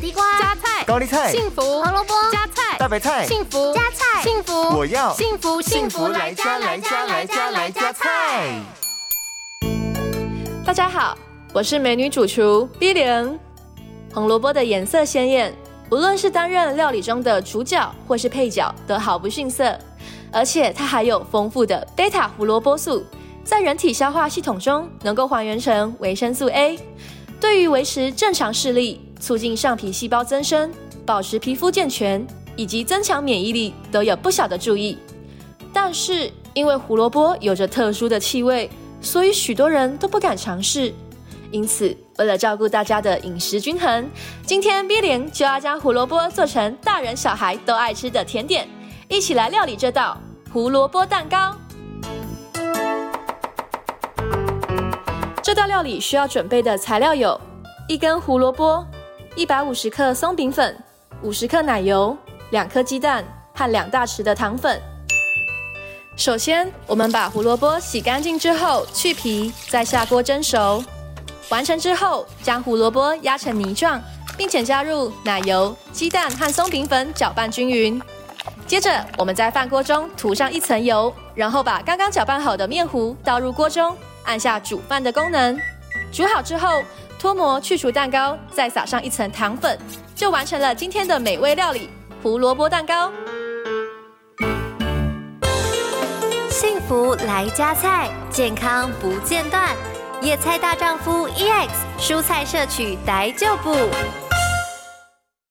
地瓜、加菜、高丽菜、幸福、胡萝卜、加菜、大白菜、幸福、加菜、幸福，我要幸福幸福来加来加来加来加菜。大家好，我是美女主厨 B 零。红萝卜的颜色鲜艳，无论是担任料理中的主角或是配角，都毫不逊色。而且它还有丰富的贝塔胡萝卜素，在人体消化系统中能够还原成维生素 A，对于维持正常视力、促进上皮细胞增生、保持皮肤健全以及增强免疫力都有不小的注意。但是因为胡萝卜有着特殊的气味，所以许多人都不敢尝试。因此，为了照顾大家的饮食均衡，今天 B 零就要将胡萝卜做成大人小孩都爱吃的甜点，一起来料理这道胡萝卜蛋糕。这道料理需要准备的材料有：一根胡萝卜、一百五十克松饼粉、五十克奶油、两颗鸡蛋和两大匙的糖粉。首先，我们把胡萝卜洗干净之后去皮，再下锅蒸熟。完成之后，将胡萝卜压成泥状，并且加入奶油、鸡蛋和松饼粉搅拌均匀。接着，我们在饭锅中涂上一层油，然后把刚刚搅拌好的面糊倒入锅中，按下煮饭的功能。煮好之后，脱模去除蛋糕，再撒上一层糖粉，就完成了今天的美味料理——胡萝卜蛋糕。幸福来加菜，健康不间断。野菜大丈夫 EX，蔬菜摄取逮就补。